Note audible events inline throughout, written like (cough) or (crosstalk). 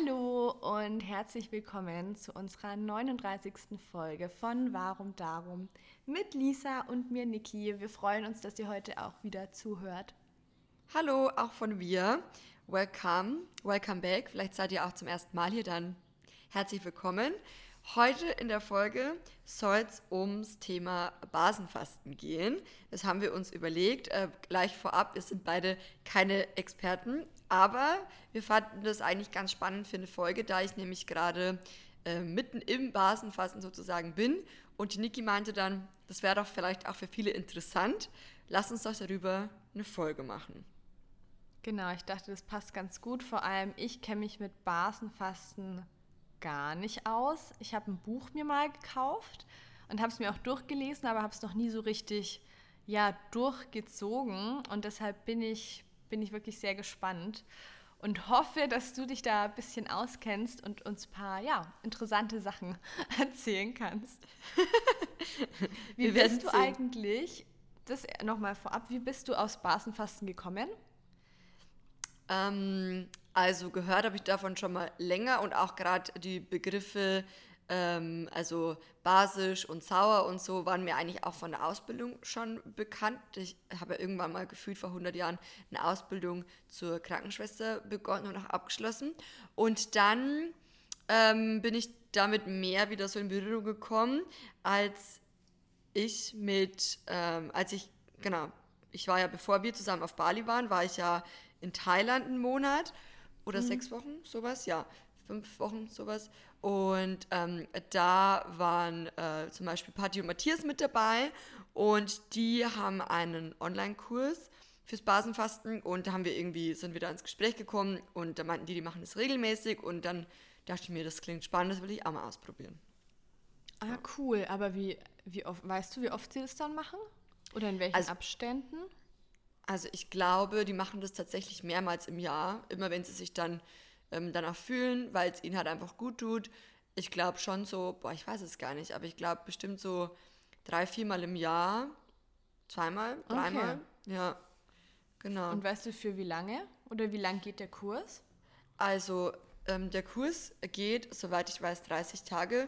Hallo und herzlich willkommen zu unserer 39. Folge von Warum Darum mit Lisa und mir Niki. Wir freuen uns, dass ihr heute auch wieder zuhört. Hallo, auch von mir. Welcome, welcome back. Vielleicht seid ihr auch zum ersten Mal hier, dann herzlich willkommen. Heute in der Folge soll es ums Thema Basenfasten gehen. Das haben wir uns überlegt. Äh, gleich vorab, wir sind beide keine Experten, aber wir fanden das eigentlich ganz spannend für eine Folge, da ich nämlich gerade äh, mitten im Basenfasten sozusagen bin. Und Niki meinte dann, das wäre doch vielleicht auch für viele interessant. Lass uns doch darüber eine Folge machen. Genau, ich dachte, das passt ganz gut. Vor allem, ich kenne mich mit Basenfasten gar nicht aus. Ich habe ein Buch mir mal gekauft und habe es mir auch durchgelesen, aber habe es noch nie so richtig ja, durchgezogen. Und deshalb bin ich, bin ich wirklich sehr gespannt und hoffe, dass du dich da ein bisschen auskennst und uns ein paar ja, interessante Sachen (laughs) erzählen kannst. (laughs) wie Wir bist du sehen. eigentlich, das nochmal vorab, wie bist du aus Basenfasten gekommen? Ähm, also gehört habe ich davon schon mal länger und auch gerade die Begriffe, ähm, also basisch und sauer und so, waren mir eigentlich auch von der Ausbildung schon bekannt. Ich habe ja irgendwann mal gefühlt vor 100 Jahren eine Ausbildung zur Krankenschwester begonnen und auch abgeschlossen. Und dann ähm, bin ich damit mehr wieder so in Berührung gekommen, als ich mit, ähm, als ich, genau, ich war ja, bevor wir zusammen auf Bali waren, war ich ja in Thailand einen Monat oder mhm. sechs Wochen, sowas, ja, fünf Wochen, sowas. Und ähm, da waren äh, zum Beispiel Patti und Matthias mit dabei und die haben einen Online-Kurs fürs Basenfasten und da haben wir irgendwie, sind wir da ins Gespräch gekommen und da meinten die, die machen das regelmäßig und dann dachte ich mir, das klingt spannend, das will ich auch mal ausprobieren. Ah, cool. Aber wie, wie oft, weißt du, wie oft sie das dann machen? Oder in welchen also, Abständen? Also ich glaube, die machen das tatsächlich mehrmals im Jahr, immer wenn sie sich dann ähm, danach fühlen, weil es ihnen halt einfach gut tut. Ich glaube schon so, boah, ich weiß es gar nicht, aber ich glaube bestimmt so drei, viermal im Jahr, zweimal, dreimal, okay. ja, genau. Und weißt du für wie lange oder wie lang geht der Kurs? Also ähm, der Kurs geht, soweit ich weiß, 30 Tage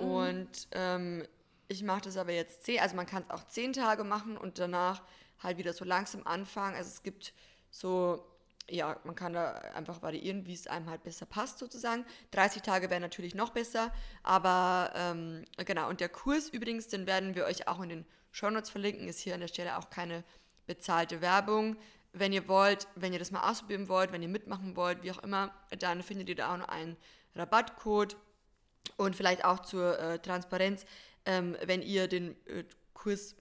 mhm. und ähm, ich mache das aber jetzt zehn, also man kann es auch zehn Tage machen und danach halt wieder so langsam anfangen. Also es gibt so, ja, man kann da einfach variieren, wie es einem halt besser passt sozusagen. 30 Tage wäre natürlich noch besser, aber ähm, genau. Und der Kurs übrigens, den werden wir euch auch in den Shownotes verlinken, ist hier an der Stelle auch keine bezahlte Werbung. Wenn ihr wollt, wenn ihr das mal ausprobieren wollt, wenn ihr mitmachen wollt, wie auch immer, dann findet ihr da auch noch einen Rabattcode. Und vielleicht auch zur äh, Transparenz, ähm, wenn ihr den äh, Kurs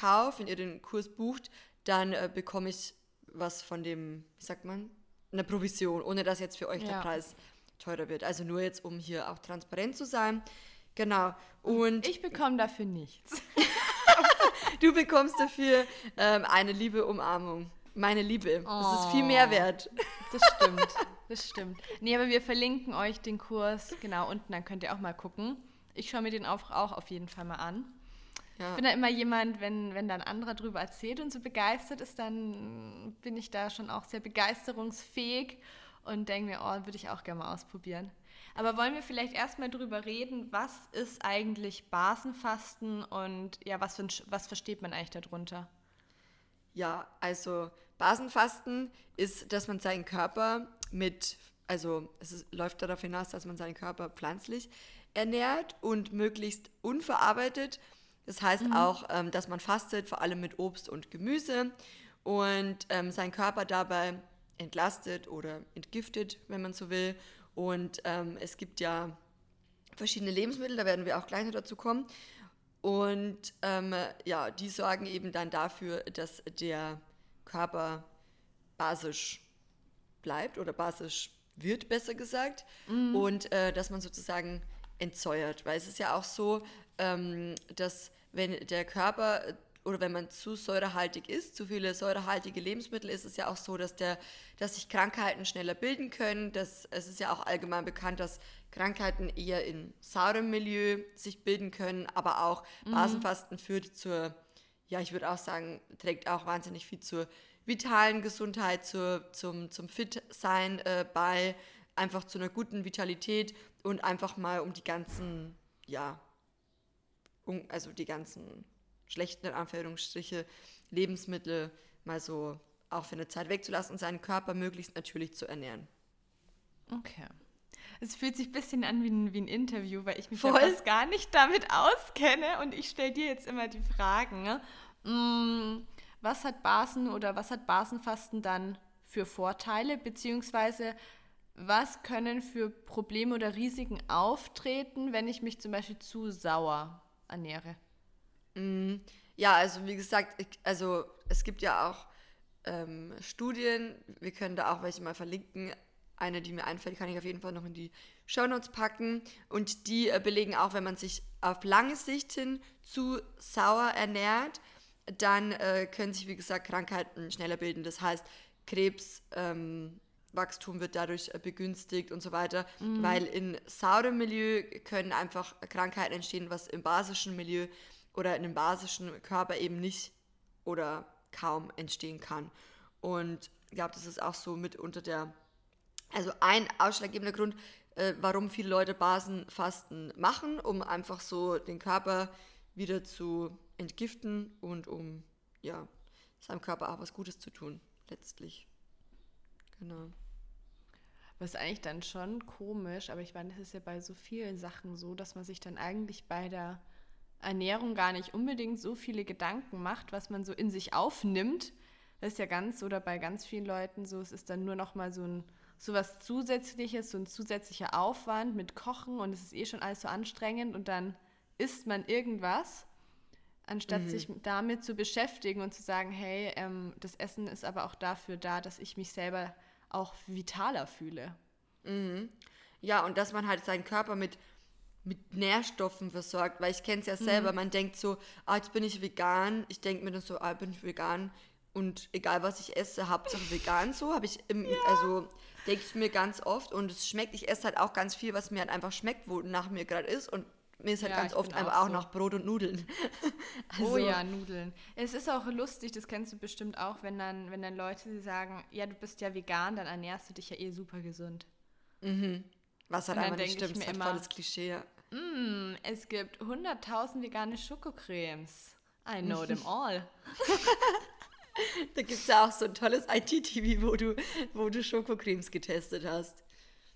kauft, wenn ihr den Kurs bucht, dann äh, bekomme ich was von dem, wie sagt man, eine Provision, ohne dass jetzt für euch ja. der Preis teurer wird. Also nur jetzt, um hier auch transparent zu sein. Genau. Und ich bekomme dafür nichts. (laughs) (laughs) du bekommst dafür ähm, eine liebe Umarmung. Meine Liebe. Oh, das ist viel mehr wert. Das stimmt. Das stimmt. Nee, aber wir verlinken euch den Kurs genau unten, dann könnt ihr auch mal gucken. Ich schaue mir den auch, auch auf jeden Fall mal an. Ja. Ich bin da immer jemand, wenn, wenn da ein anderer drüber erzählt und so begeistert ist, dann bin ich da schon auch sehr begeisterungsfähig und denke mir, oh, würde ich auch gerne mal ausprobieren. Aber wollen wir vielleicht erstmal drüber reden, was ist eigentlich Basenfasten und ja, was, für, was versteht man eigentlich darunter? Ja, also Basenfasten ist, dass man seinen Körper mit, also es ist, läuft darauf hinaus, dass man seinen Körper pflanzlich ernährt und möglichst unverarbeitet das heißt mhm. auch, ähm, dass man fastet, vor allem mit Obst und Gemüse und ähm, seinen Körper dabei entlastet oder entgiftet, wenn man so will. Und ähm, es gibt ja verschiedene Lebensmittel, da werden wir auch gleich noch dazu kommen. Und ähm, ja, die sorgen eben dann dafür, dass der Körper basisch bleibt oder basisch wird, besser gesagt. Mhm. Und äh, dass man sozusagen entsäuert. Weil es ist ja auch so, ähm, dass wenn der Körper oder wenn man zu säurehaltig isst, zu viele säurehaltige Lebensmittel, ist es ja auch so, dass, der, dass sich Krankheiten schneller bilden können. Das, es ist ja auch allgemein bekannt, dass Krankheiten eher in saurem Milieu sich bilden können, aber auch mhm. Basenfasten führt zur, ja, ich würde auch sagen, trägt auch wahnsinnig viel zur vitalen Gesundheit, zur, zum, zum Fit-Sein äh, bei. einfach zu einer guten Vitalität und einfach mal um die ganzen, ja, also die ganzen schlechten, in Anführungsstriche, Lebensmittel mal so auch für eine Zeit wegzulassen und seinen Körper möglichst natürlich zu ernähren. Okay. Es fühlt sich ein bisschen an wie ein, wie ein Interview, weil ich mich Voll. ja gar nicht damit auskenne und ich stelle dir jetzt immer die Fragen. Ne? Mm, was hat Basen oder was hat Basenfasten dann für Vorteile, beziehungsweise was können für Probleme oder Risiken auftreten, wenn ich mich zum Beispiel zu sauer ernähre? Ja, also wie gesagt, ich, also es gibt ja auch ähm, Studien, wir können da auch welche mal verlinken. Eine, die mir einfällt, kann ich auf jeden Fall noch in die Shownotes packen. Und die äh, belegen auch, wenn man sich auf lange Sicht hin zu sauer ernährt, dann äh, können sich, wie gesagt, Krankheiten schneller bilden. Das heißt, Krebswachstum ähm, wird dadurch äh, begünstigt und so weiter, weil in saurem Milieu können einfach Krankheiten entstehen, was im basischen Milieu oder in einem basischen Körper eben nicht oder kaum entstehen kann. Und ich glaube, das ist auch so mit unter der, also ein ausschlaggebender Grund, äh, warum viele Leute Basenfasten machen, um einfach so den Körper wieder zu entgiften und um ja, seinem Körper auch was Gutes zu tun, letztlich. Genau. Was eigentlich dann schon komisch, aber ich meine, das ist ja bei so vielen Sachen so, dass man sich dann eigentlich bei der Ernährung gar nicht unbedingt so viele Gedanken macht, was man so in sich aufnimmt. Das ist ja ganz oder bei ganz vielen Leuten so, es ist dann nur noch mal so ein so was zusätzliches, so ein zusätzlicher Aufwand mit Kochen und es ist eh schon alles so anstrengend und dann isst man irgendwas, anstatt sich damit zu beschäftigen und zu sagen, hey, ähm, das Essen ist aber auch dafür da, dass ich mich selber auch vitaler fühle. Ja, und dass man halt seinen Körper mit, mit Nährstoffen versorgt, weil ich kenne es ja selber, man denkt so, ah, jetzt bin ich vegan, ich denke mir dann so, ah, bin ich vegan? Und egal was ich esse, Hauptsache vegan so, habe ich, im, also denke ich mir ganz oft. Und es schmeckt, ich esse halt auch ganz viel, was mir halt einfach schmeckt, wo nach mir gerade ist. Und mir ist halt Ja, ganz oft einfach auch so. nach Brot und Nudeln. (laughs) oh Also- ja, Nudeln. Es ist auch lustig, das kennst du bestimmt auch, wenn dann, wenn dann Leute sagen, ja, du bist ja vegan, dann ernährst du dich ja eh super gesund. Was Und halt einfach nicht stimmt, ist halt immer- voll das Klischee. ja. Mm, es gibt 100.000 vegane Schokocremes. I know them (laughs) all. Da gibt es ja auch so ein tolles IT-TV, wo du, wo du Schokocremes getestet hast.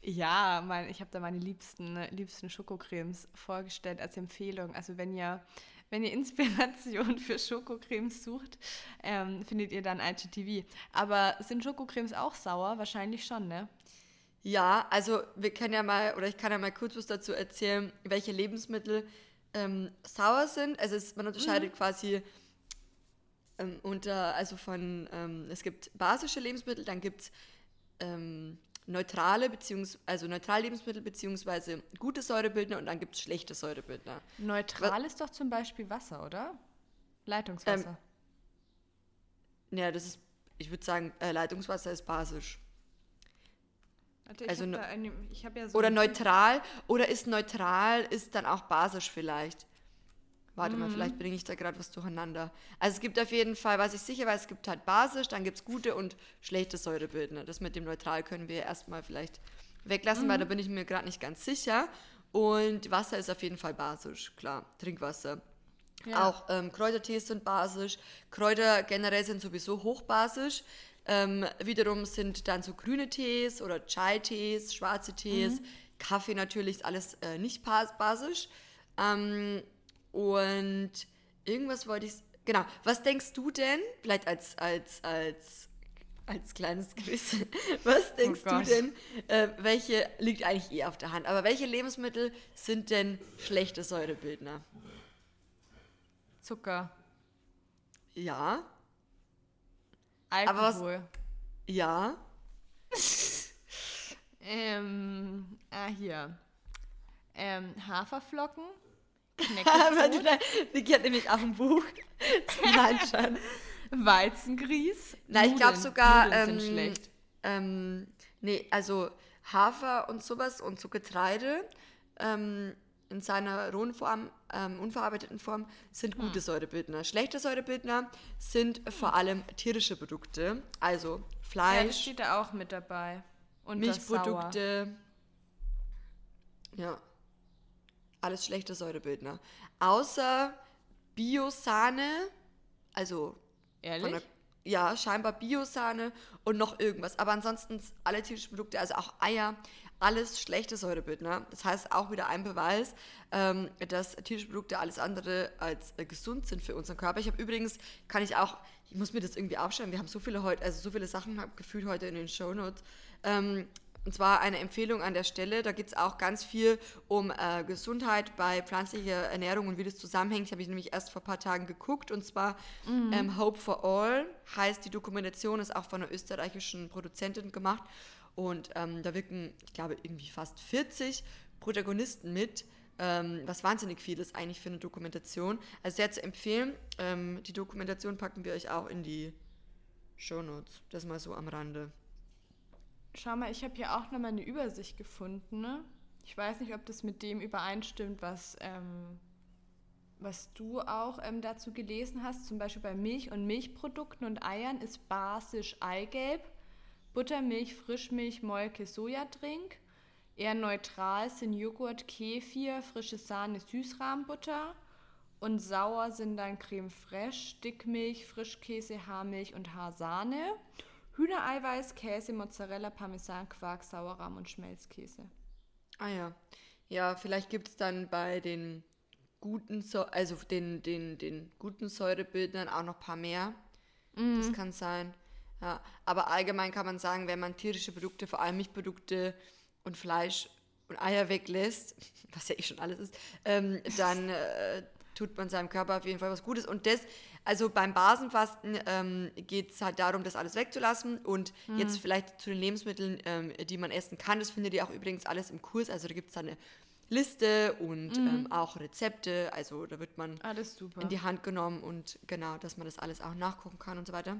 Ja, mein, ich habe da meine liebsten, liebsten Schokocremes vorgestellt als Empfehlung. Also wenn ihr, wenn ihr (laughs) Inspiration für Schokocremes sucht, ähm, findet ihr dann IGTV. Aber sind Schokocremes auch sauer? Wahrscheinlich schon, ne? Ja, also wir können ja mal, oder ich kann ja mal kurz was dazu erzählen, welche Lebensmittel ähm, sauer sind. Also es, man unterscheidet quasi ähm, unter, also von, ähm, es gibt basische Lebensmittel, dann gibt es ähm, neutrale, beziehungs also neutrale Lebensmittel beziehungsweise gute Säurebildner und dann gibt es schlechte Säurebildner. Neutral ist doch zum Beispiel Wasser, oder? Leitungswasser. Ja, das ist, ich würde sagen, äh, Leitungswasser ist basisch. Warte, also ich ne- eine, ich hab ja so Oder neutral, oder ist neutral, ist dann auch basisch vielleicht. Warte Mhm. mal, vielleicht bringe ich da gerade was durcheinander. Also es gibt auf jeden Fall, was ich sicher weiß, es gibt halt basisch, dann gibt es gute und schlechte Säurebildner. Das mit dem neutral können wir erstmal vielleicht weglassen, weil da Mhm. bin ich mir gerade nicht ganz sicher. Und Wasser ist auf jeden Fall basisch, klar, Trinkwasser. Ja. Auch ähm, Kräutertees sind basisch. Kräuter generell sind sowieso hochbasisch. Ähm, wiederum sind dann so grüne Tees oder Chai-Tees, schwarze Tees, Kaffee natürlich, ist alles äh, nicht bas- basisch. Ähm, und irgendwas wollte ich. Genau. Was denkst du denn, vielleicht als, als, als, als kleines (laughs) Quiz, was denkst du Gott. denn, äh, welche liegt eigentlich eh auf der Hand, aber welche Lebensmittel sind denn schlechte Säurebildner? Zucker, Ja, Aber was- Alkohol. ja. (laughs) Ähm, ah, hier. Ähm, Haferflocken, Knäckebrot, (laughs) die hat nämlich auch ein Buch. Nein, schon. Weizengrieß. Nein, ich glaube sogar. Nudeln Ähm, sind schlecht. Ähm, nee, also Hafer und sowas und so Getreide ähm, in seiner rohen Form, ähm, unverarbeiteten Form, sind Hm. gute Säurebildner. Schlechte Säurebildner sind vor allem tierische Produkte, also Ja, das Fleisch. steht da auch mit dabei. Milchprodukte. Ja. Alles schlechte Säurebildner. Außer Biosahne, also Ehrlich? der, ja, scheinbar Biosahne und noch irgendwas. Aber ansonsten alle tierischen Produkte, also auch Eier, alles schlechte Säurebildner. Das heißt auch wieder ein Beweis, ähm, dass tierische Produkte alles andere als äh, gesund sind für unseren Körper. Ich habe übrigens, kann ich auch, ich muss mir das irgendwie aufschreiben, wir haben so viele heute, also so viele Sachen gefühlt heute in den Shownotes. Ähm, und zwar eine Empfehlung an der Stelle, da geht es auch ganz viel um äh, Gesundheit bei pflanzlicher Ernährung und wie das zusammenhängt. Ich habe ich nämlich erst vor ein paar Tagen geguckt und zwar ähm, Hope for All heißt die Dokumentation, ist auch von einer österreichischen Produzentin gemacht und ähm, da wirken, ich glaube, irgendwie fast 40 Protagonisten mit, ähm, was wahnsinnig viel ist eigentlich für eine Dokumentation. Also sehr zu empfehlen. Ähm, die Dokumentation packen wir euch auch in die Shownotes. Das mal so am Rande. Schau mal, ich habe hier auch nochmal eine Übersicht gefunden. Ne? Ich weiß nicht, ob das mit dem übereinstimmt, was, ähm, was du auch ähm, dazu gelesen hast. Zum Beispiel bei Milch und Milchprodukten und Eiern ist basisch Eigelb, Buttermilch, Frischmilch, Molke, Sojadrink. Eher neutral sind Joghurt, Kefir, frische Sahne, Süßrahmbutter. Und sauer sind dann Creme fraiche, Dickmilch, Frischkäse, Haarmilch und Haarsahne. Hühnereiweiß, Käse, Mozzarella, Parmesan, Quark, Sauerrahm und Schmelzkäse. Ah ja. Ja, vielleicht gibt es dann bei den guten, Säu- also den, den, den guten Säurebildern auch noch ein paar mehr. Das kann sein. Ja, aber allgemein kann man sagen, wenn man tierische Produkte, vor allem Milchprodukte und Fleisch und Eier weglässt, (laughs) was ja eh schon alles ist, ähm, dann äh, tut man seinem Körper auf jeden Fall was Gutes. Und das, also beim Basenfasten ähm, geht es halt darum, das alles wegzulassen. Und jetzt vielleicht zu den Lebensmitteln, ähm, die man essen kann. Das findet ihr auch übrigens alles im Kurs. Also da gibt es da eine Liste und ähm, auch Rezepte. Also da wird man Alles super. in die Hand genommen und genau, dass man das alles auch nachgucken kann und so weiter.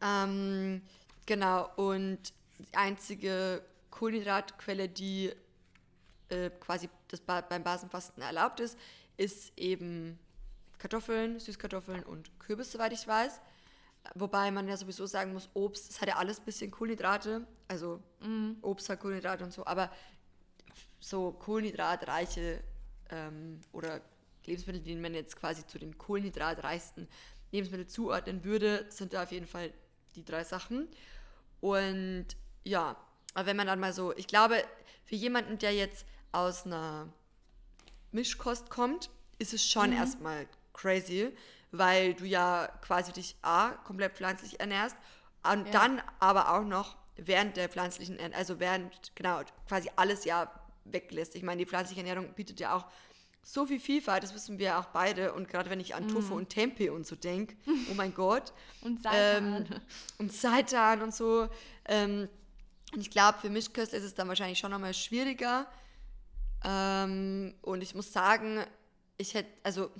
Ähm, genau, und die einzige Kohlenhydratquelle, die äh, quasi das ba beim Basenfasten erlaubt ist, ist eben Kartoffeln, Süßkartoffeln und Kürbis, soweit ich weiß. Wobei man ja sowieso sagen muss, Obst, das hat ja alles ein bisschen Kohlenhydrate. Also Obst hat Kohlenhydrate und so, aber so kohlenhydratreiche ähm, oder Lebensmittel, die man jetzt quasi zu den kohlenhydratreichsten Lebensmitteln zuordnen würde, sind da auf jeden Fall die drei Sachen. Und ja, aber wenn man dann mal so, ich glaube, für jemanden, der jetzt aus einer Mischkost kommt, ist es schon erstmal crazy, weil du ja quasi dich A, komplett pflanzlich ernährst und Ja. dann aber auch noch während der pflanzlichen, Ern- also während, genau, quasi alles ja weglässt. Ich meine, die pflanzliche Ernährung bietet ja auch so viel Vielfalt, das wissen wir auch beide. Und gerade wenn ich an Tofu und Tempeh und so denke, oh mein Gott. (laughs) Und Ähm, Seitan. und Seitan und so. Ähm, und ich glaube, für Mischköstler ist es dann wahrscheinlich schon nochmal schwieriger. Ähm, und ich muss sagen, ich hätte, also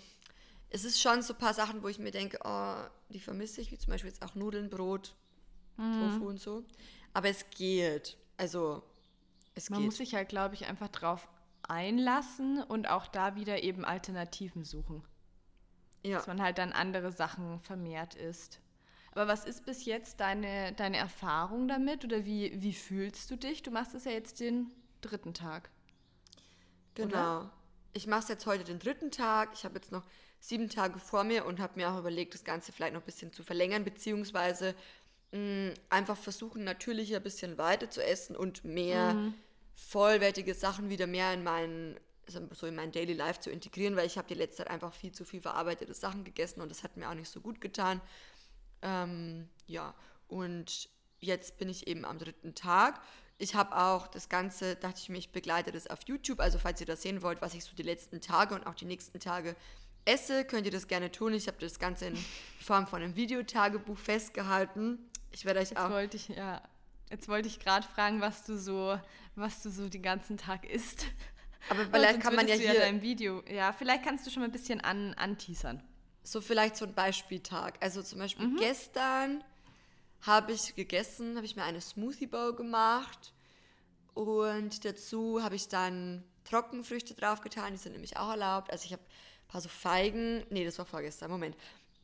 es ist schon so ein paar Sachen, wo ich mir denke, oh, die vermisse ich, wie zum Beispiel jetzt auch Nudeln, Brot, Mhm. Tofu und so. Aber es geht. Also, es Man geht. muss sich halt, glaube ich, einfach drauf einlassen und auch da wieder eben Alternativen suchen. ja. Dass man halt dann andere Sachen vermehrt isst. Aber was ist bis jetzt deine, deine Erfahrung damit oder wie, wie fühlst du dich? Du machst es ja jetzt den dritten Tag. Genau. Ich mache es jetzt heute den dritten Tag. Ich habe jetzt noch sieben Tage vor mir und habe mir auch überlegt, das Ganze vielleicht noch ein bisschen zu verlängern, beziehungsweise mh, einfach versuchen, natürlicher ein bisschen weiter zu essen und mehr vollwertige Sachen wieder mehr in meinen so in mein Daily Life zu integrieren, weil ich habe die letzte Zeit einfach viel zu viel verarbeitete Sachen gegessen und das hat mir auch nicht so gut getan. Ähm, ja, und jetzt bin ich eben am dritten Tag. Ich habe auch das Ganze, dachte ich mir, ich begleite das auf YouTube. Also falls ihr das sehen wollt, was ich so die letzten Tage und auch die nächsten Tage esse, könnt ihr das gerne tun. Ich habe das Ganze in Form von einem Videotagebuch festgehalten. Ich werde euch Jetzt auch wollte ich, ja, jetzt wollte ich gerade fragen, was du so, was du so den ganzen Tag isst. Aber vielleicht kann man ja hier dein Video, ja, vielleicht kannst du schon mal ein bisschen an, anteasern. so vielleicht so ein Beispieltag. Also zum Beispiel gestern habe ich gegessen, habe ich mir eine Smoothie Bowl gemacht und dazu habe ich dann Trockenfrüchte draufgetan, die sind nämlich auch erlaubt. Also ich habe ein paar so Feigen, nee, das war vorgestern, Moment.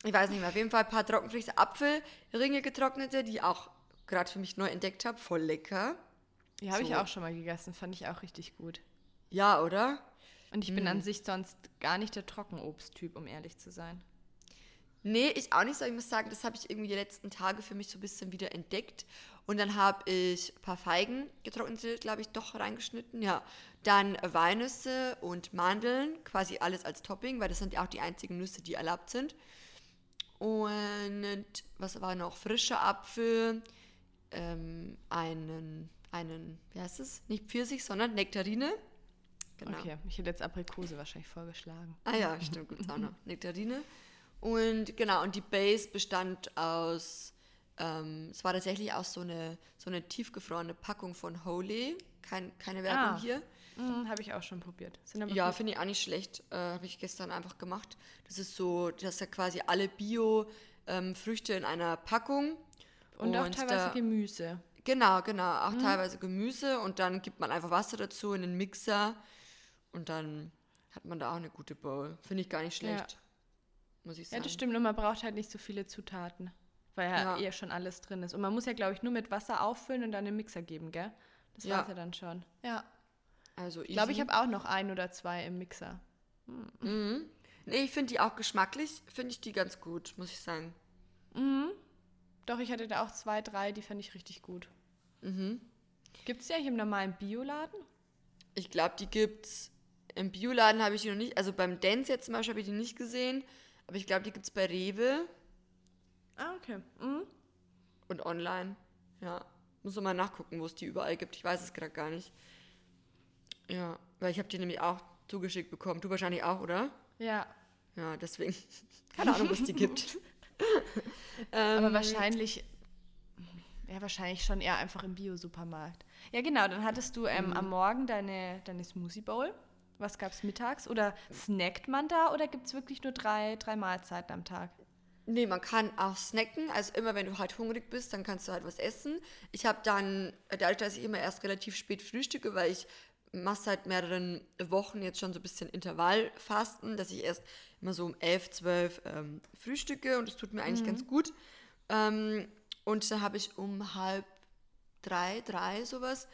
Ich weiß nicht mehr, auf jeden Fall ein paar Trockenfrüchte, Apfelringe getrocknete, die auch gerade für mich neu entdeckt habe. Voll lecker. Ja, habe ich So. auch schon mal gegessen. Fand ich auch richtig gut. Ja, oder? Und ich bin Mm. an sich sonst gar nicht der Trockenobsttyp, um ehrlich zu sein. Nee, ich auch nicht so. Ich muss sagen, das habe ich irgendwie die letzten Tage für mich so ein bisschen wieder entdeckt. Und dann habe ich ein paar Feigen, getrocknete, glaube ich, doch reingeschnitten. Ja. Dann Walnüsse und Mandeln, quasi alles als Topping, weil das sind ja auch die einzigen Nüsse, die erlaubt sind. Und was war noch? Frischer Apfel, ähm, einen, einen, wie heißt es? Nicht Pfirsich, sondern Nektarine. Genau. Okay, ich hätte jetzt Aprikose wahrscheinlich vorgeschlagen. Ah ja, stimmt, gibt's auch noch. (laughs) Nektarine. Und genau, und die Base bestand aus, ähm, es war tatsächlich auch so eine, so eine tiefgefrorene Packung von Holy. Kein, keine Werbung Ah. hier. Mhm, habe ich auch schon probiert. Ja, finde ich auch nicht schlecht. Äh, Habe ich gestern einfach gemacht. Das ist so, das ist ja quasi alle Bio-Früchte in einer Packung. Und auch und teilweise da- Gemüse. Genau, genau. Auch teilweise Gemüse und dann gibt man einfach Wasser dazu in den Mixer und dann hat man da auch eine gute Bowl. Finde ich gar nicht Ja. Muss ich Ja, sagen. das stimmt. Und man braucht halt nicht so viele Zutaten, weil ja, Ja. eh schon alles drin ist. Und man muss ja, glaube ich, nur mit Wasser auffüllen und dann den Mixer geben, gell? Das Ja. war's ja dann schon. Ja. Also Ich glaube, ich easy. habe auch noch ein oder zwei im Mixer. Mhm. Nee, ich finde die auch geschmacklich, finde ich die ganz gut, muss ich sagen. Mhm. Doch, ich hatte da auch zwei, drei, die fand ich richtig gut. Mhm. Gibt es ja hier im normalen Bioladen? Ich glaube, die gibt's im Bioladen habe ich die noch nicht, also beim Dance jetzt zum Beispiel habe ich die nicht gesehen, aber ich glaube, die gibt es bei Rewe Ah, okay. Mhm. und online. Ja, muss noch mal nachgucken, wo es die überall gibt. Ich weiß es gerade gar nicht. Ja, weil ich habe die nämlich auch zugeschickt bekommen. Du wahrscheinlich auch, oder? Ja, Ja, deswegen. Keine Ahnung, wo es die gibt. (laughs) aber Ähm, wahrscheinlich, ja, wahrscheinlich schon eher einfach im Bio-Supermarkt. Ja, genau, dann hattest du ähm, am Morgen deine, deine Smoothie Bowl. Was gab es mittags? Oder snackt man da oder gibt es wirklich nur drei, drei Mahlzeiten am Tag? Nee, man kann auch snacken. Also immer, wenn du halt hungrig bist, dann kannst du halt was essen. Ich habe dann, dadurch, dass ich immer erst relativ spät frühstücke, weil ich mache seit mehreren Wochen jetzt schon so ein bisschen Intervallfasten, dass ich erst immer so um 11, 12 ähm, frühstücke und das tut mir eigentlich ganz gut. Ähm, und da habe ich um halb drei, drei sowas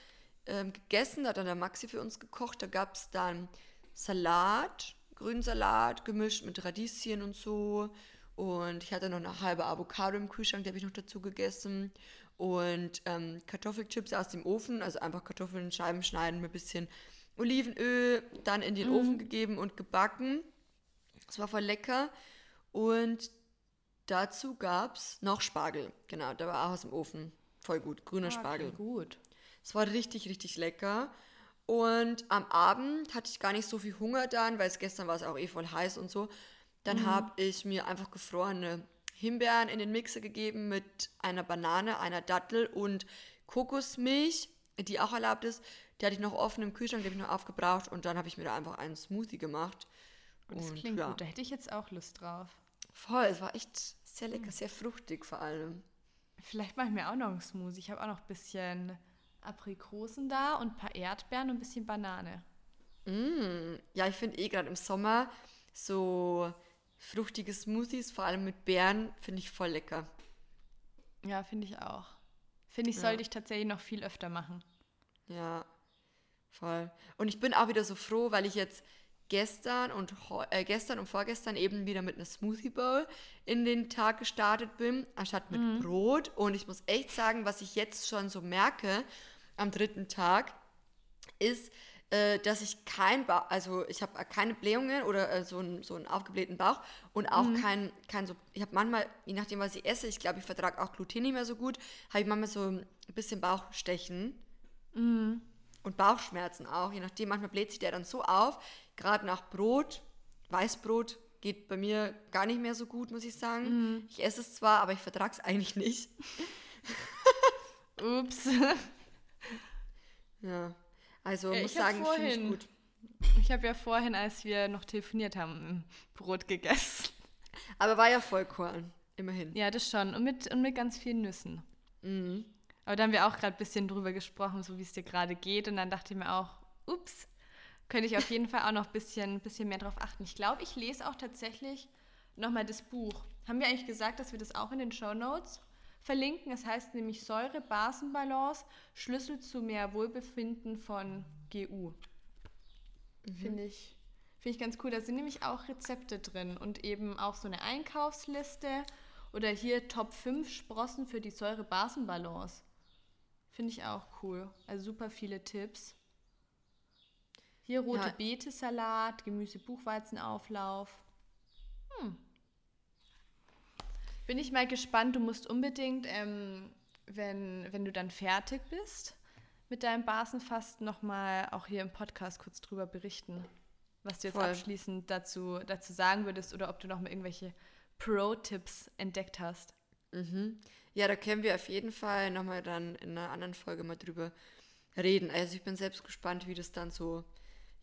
ähm, gegessen. Da hat dann der Maxi für uns gekocht. Da gab es dann Salat, Grünsalat gemischt mit Radieschen und so. Und ich hatte noch eine halbe Avocado im Kühlschrank, die habe ich noch dazu gegessen. Und ähm, Kartoffelchips aus dem Ofen, also einfach Kartoffeln in Scheiben schneiden mit ein bisschen Olivenöl, dann in den Ofen gegeben und gebacken. Das war voll lecker. Und dazu gab es noch Spargel. Genau, der war auch aus dem Ofen. Voll gut, grüner Spargel. Okay, gut. Es war richtig, richtig lecker. Und am Abend hatte ich gar nicht so viel Hunger dann, weil es gestern war es auch eh voll heiß und so. Dann habe ich mir einfach gefrorene Himbeeren in den Mixer gegeben mit einer Banane, einer Dattel und Kokosmilch, die auch erlaubt ist. Die hatte ich noch offen im Kühlschrank, die habe ich noch aufgebraucht und dann habe ich mir da einfach einen Smoothie gemacht. Das Und klingt ja, gut. Da hätte ich jetzt auch Lust drauf. Voll, es war echt sehr lecker, sehr fruchtig vor allem. Vielleicht mache ich mir auch noch einen Smoothie. Ich habe auch noch ein bisschen Aprikosen da und ein paar Erdbeeren und ein bisschen Banane. Mm, ja, ich finde eh gerade im Sommer so fruchtige Smoothies, vor allem mit Beeren, finde ich voll lecker. Ja, finde ich auch. Finde ich, Ja. sollte ich tatsächlich noch viel öfter machen. Ja, voll. Und ich bin auch wieder so froh, weil ich jetzt gestern und, äh, gestern und vorgestern eben wieder mit einer Smoothie Bowl in den Tag gestartet bin, anstatt mit Brot. Und ich muss echt sagen, was ich jetzt schon so merke am dritten Tag, ist, äh, dass ich kein Bauch, also ich habe keine Blähungen oder äh, so, einen, so einen aufgeblähten Bauch und auch kein, kein so, ich habe manchmal, je nachdem, was ich esse, ich glaube, ich vertrage auch Gluten nicht mehr so gut, habe ich manchmal so ein bisschen Bauchstechen und Bauchschmerzen auch, je nachdem, manchmal bläht sich der dann so auf, gerade nach Brot, Weißbrot geht bei mir gar nicht mehr so gut, muss ich sagen. Ich esse es zwar, aber ich vertrage es eigentlich nicht. (laughs) Ups. Ja, also Ja, muss ich hab sagen, finde ich vorhin- gut. Ich habe ja vorhin, als wir noch telefoniert haben, Brot gegessen. Aber war ja Vollkorn, immerhin. Ja, das schon. Und mit, und mit ganz vielen Nüssen. Mhm. Aber da haben wir auch gerade ein bisschen drüber gesprochen, so wie es dir gerade geht. Und dann dachte ich mir auch, ups, könnte ich auf jeden Fall auch noch ein bisschen, bisschen mehr drauf achten. Ich glaube, ich lese auch tatsächlich nochmal das Buch. Haben wir eigentlich gesagt, dass wir das auch in den Show Notes verlinken. Es heißt nämlich Säure-Basenbalance, Schlüssel zu mehr Wohlbefinden von GU. Finde ich, find ich ganz cool. Da sind nämlich auch Rezepte drin und eben auch so eine Einkaufsliste oder hier Top 5 Sprossen für die Säure-Basen-Balance. Finde ich auch cool. Also super viele Tipps. Hier rote Ja. Beete-Salat, Gemüse-Buchweizenauflauf. Hm. Bin ich mal gespannt. Du musst unbedingt, ähm, wenn, wenn du dann fertig bist mit deinem Basenfasten, nochmal auch hier im Podcast kurz drüber berichten, was du jetzt Voll. abschließend dazu, dazu sagen würdest oder ob du noch mal irgendwelche Pro-Tipps entdeckt hast. Mhm. Ja, da können wir auf jeden Fall nochmal dann in einer anderen Folge mal drüber reden. Also ich bin selbst gespannt, wie das dann so,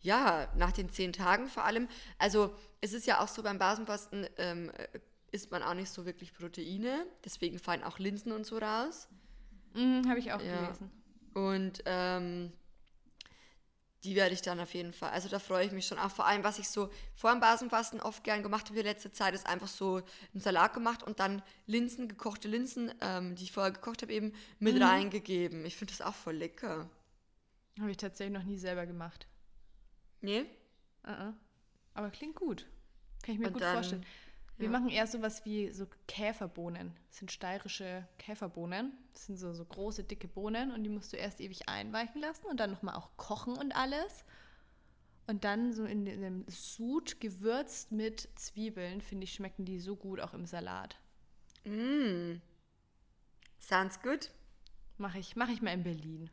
ja, nach den zehn Tagen vor allem. Also es ist ja auch so beim Basenfasten, ähm, äh, isst man auch nicht so wirklich Proteine. Deswegen fallen auch Linsen und so raus. Mhm, Habe ich auch Ja. gelesen. Und ähm, die werde ich dann auf jeden Fall, also da freue ich mich schon auch. Vor allem, was ich so vor dem Basenfasten oft gern gemacht habe in letzter Zeit, ist einfach so einen Salat gemacht und dann Linsen, gekochte Linsen, ähm, die ich vorher gekocht habe, eben mit Mhm. reingegeben. Ich finde das auch voll lecker. Habe ich tatsächlich noch nie selber gemacht. Nee? Uh-uh. Aber klingt gut. Kann ich mir Und gut dann- vorstellen. Wir ja. machen eher sowas wie so Käferbohnen. Das sind steirische Käferbohnen. Das sind so, so große, dicke Bohnen und die musst du erst ewig einweichen lassen und dann nochmal auch kochen und alles. Und dann so in dem Sud gewürzt mit Zwiebeln, finde ich, schmecken die so gut auch im Salat. Mm. Sounds good. Mache ich, mach ich mal in Berlin.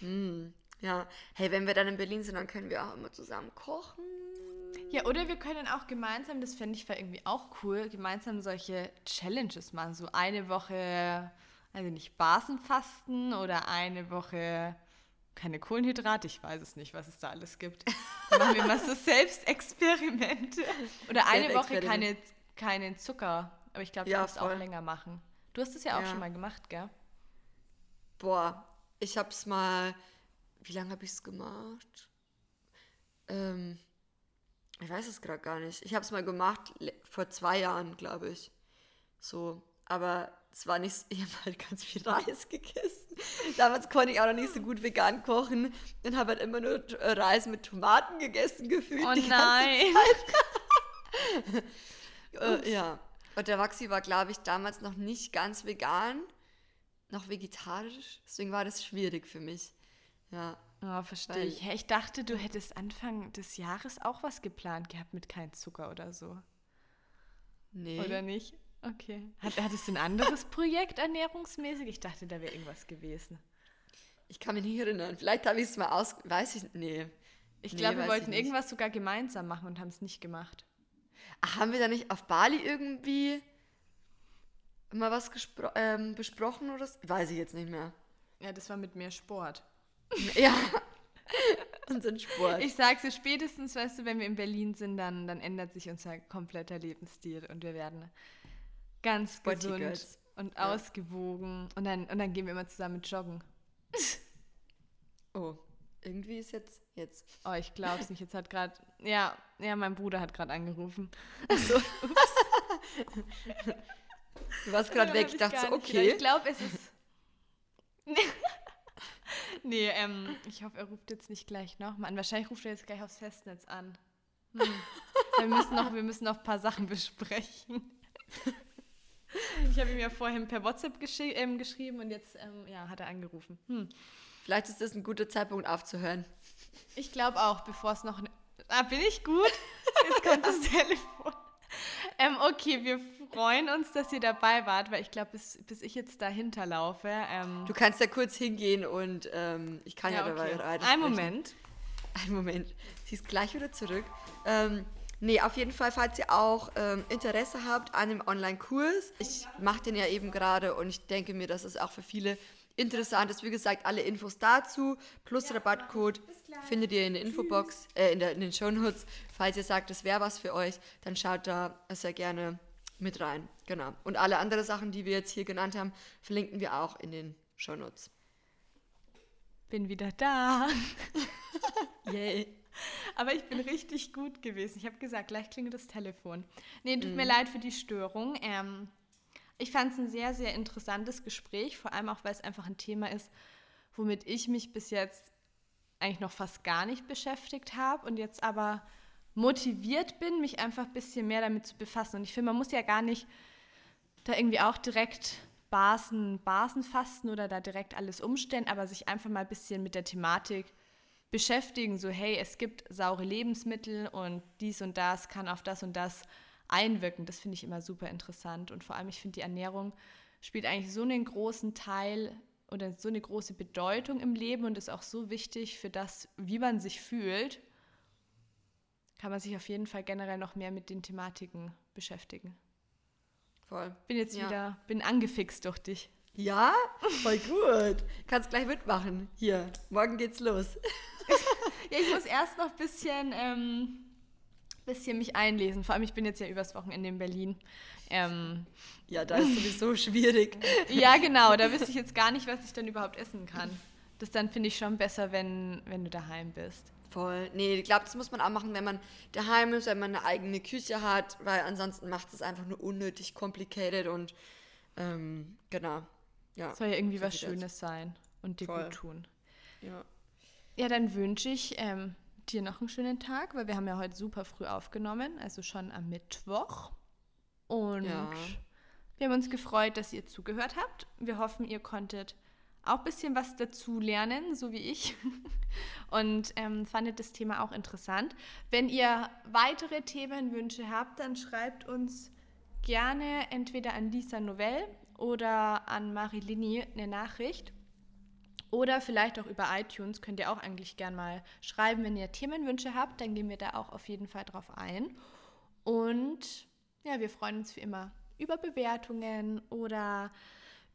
Mm. Ja. Hey, wenn wir dann in Berlin sind, dann können wir auch immer zusammen kochen. Ja, oder wir können auch gemeinsam, das fände ich irgendwie auch cool, gemeinsam solche Challenges machen. So eine Woche, also nicht Basenfasten oder eine Woche keine Kohlenhydrate. Ich weiß es nicht, was es da alles gibt. Dann (laughs) machen wir mal so Selbstexperimente. Oder eine Woche keine, keinen Zucker. Aber ich glaube, du Ja, musst auch voll. länger machen. Du hast es ja auch Ja. schon mal gemacht, gell? Boah, ich hab's mal. Wie lange habe ich's gemacht? Ähm, ich weiß es gerade gar nicht. Ich habe es mal gemacht vor zwei Jahren, glaube ich. So, aber es war nicht. (laughs) Ich habe halt ganz viel Reis gegessen. Damals konnte ich auch noch nicht so gut vegan kochen und habe halt immer nur äh, Reis mit Tomaten gegessen gefühlt. Oh nein! (laughs) Äh, ja. Und der Waxi war, glaube ich, damals noch nicht ganz vegan, noch vegetarisch. Deswegen war das schwierig für mich. Ja. Oh, verstehe ich. Ich dachte, du hättest Anfang des Jahres auch was geplant gehabt mit kein Zucker oder so. Nee. Oder nicht? Okay. Hat, hattest du ein anderes Projekt ernährungsmäßig? Ich dachte, da wäre irgendwas gewesen. Ich kann mich nicht erinnern. Vielleicht habe ich es mal aus. Weiß ich. Nee. Ich Nee, glaube, wir wollten irgendwas sogar gemeinsam machen und haben es nicht gemacht. Ach, haben wir da nicht auf Bali irgendwie mal was ähm, besprochen oder so? Weiß ich jetzt nicht mehr. Ja, das war mit mehr Sport. Ja. (laughs) Unseren Sport. Ich sag's dir spätestens, weißt du, wenn wir in Berlin sind, dann, dann ändert sich unser kompletter Lebensstil und wir werden ganz Sporty gesund Girls. und Ja. ausgewogen. Und dann, und dann gehen wir immer zusammen joggen. (laughs) oh, irgendwie ist jetzt. Jetzt. Oh, ich glaub's nicht. Jetzt hat gerade. Ja, ja, mein Bruder hat gerade angerufen. (laughs) So. du warst gerade Daran weg. Ich dachte so, nicht gedacht. okay. Ich glaube, es ist. Nee, ähm, (clears throat) ich hoffe, er ruft jetzt nicht gleich nochmal an. Wahrscheinlich ruft er jetzt gleich aufs Festnetz an. Hm. (laughs) wir, müssen noch, wir müssen noch ein paar Sachen besprechen. (laughs) Ich habe ihm ja vorhin per WhatsApp ähm, geschrieben und jetzt ähm, ja, hat er angerufen. Hm. Vielleicht ist das ein guter Zeitpunkt aufzuhören. Ich glaube auch, bevor es noch. ne- Ah, bin ich gut? (laughs) Jetzt kommt das Telefon. Ähm, okay, wir freuen uns, dass ihr dabei wart, weil ich glaube, bis, bis ich jetzt dahinter laufe. Ähm, Du kannst ja kurz hingehen und ähm, ich kann ja, dabei rein. Ein Moment. (laughs) Ein Moment. Sie ist gleich wieder zurück. Ähm, nee, auf jeden Fall, falls ihr auch ähm, Interesse habt an dem Online-Kurs. Ich mache den ja eben gerade und ich denke mir, dass es auch für viele interessant ist. Wie gesagt, alle Infos dazu plus Rabattcode findet ihr in der Infobox, äh, in, der, in den Shownotes. Falls ihr sagt, das wäre was für euch, dann schaut da sehr gerne mit rein. Genau. Und alle anderen Sachen, die wir jetzt hier genannt haben, verlinken wir auch in den Shownotes. Bin wieder da. (laughs) Yay. Aber ich bin richtig gut gewesen. Ich habe gesagt, gleich klingelt das Telefon. Nee, tut Mhm. mir leid für die Störung. Ähm, Ich fand es ein sehr, sehr interessantes Gespräch, vor allem auch, weil es einfach ein Thema ist, womit ich mich bis jetzt eigentlich noch fast gar nicht beschäftigt habe und jetzt aber motiviert bin, mich einfach ein bisschen mehr damit zu befassen. Und ich finde, man muss ja gar nicht da irgendwie auch direkt Basen, Basen fasten oder da direkt alles umstellen, aber sich einfach mal ein bisschen mit der Thematik beschäftigen, so hey, es gibt saure Lebensmittel und dies und das kann auf das und das einwirken. Das finde ich immer super interessant und vor allem ich finde die Ernährung spielt eigentlich so einen großen Teil oder so eine große Bedeutung im Leben und ist auch so wichtig für das, wie man sich fühlt, kann man sich auf jeden Fall generell noch mehr mit den Thematiken beschäftigen. Voll. Bin jetzt Ja. wieder, bin angefixt durch dich. Ja, voll gut. Kannst gleich mitmachen. Hier, morgen geht's los. (laughs) Ja, ich muss erst noch ein bisschen, ähm, bisschen mich einlesen. Vor allem, ich bin jetzt ja übers Wochenende in Berlin. Ähm, Ja, da ist sowieso (laughs) schwierig. ja, genau, da wüsste ich jetzt gar nicht, was ich dann überhaupt essen kann. Das dann finde ich schon besser, wenn, wenn du daheim bist. Voll. Nee, ich glaube, das muss man auch machen, wenn man daheim ist, wenn man eine eigene Küche hat, weil ansonsten macht es einfach nur unnötig complicated und ähm, genau. Ja. Soll ja irgendwie so was. Schönes sein und dir Voll. gut tun. Ja. Ja, dann wünsche ich ähm, dir noch einen schönen Tag, weil wir haben ja heute super früh aufgenommen, also schon am Mittwoch. Und Ja. wir haben uns gefreut, dass ihr zugehört habt. Wir hoffen, ihr konntet auch ein bisschen was dazu lernen, so wie ich. (laughs) Und ähm, fandet das Thema auch interessant. Wenn ihr weitere Themenwünsche habt, dann schreibt uns gerne entweder an Lisa Novell oder an Marilini eine Nachricht. Oder vielleicht auch über iTunes könnt ihr auch eigentlich gern mal schreiben, wenn ihr Themenwünsche habt, dann gehen wir da auch auf jeden Fall drauf ein. Und ja, wir freuen uns wie immer über Bewertungen oder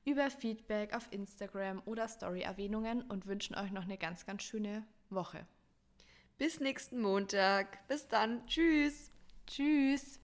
über Feedback auf Instagram oder Story-Erwähnungen und wünschen euch noch eine ganz, ganz schöne Woche. Bis nächsten Montag. Bis dann. Tschüss. Tschüss!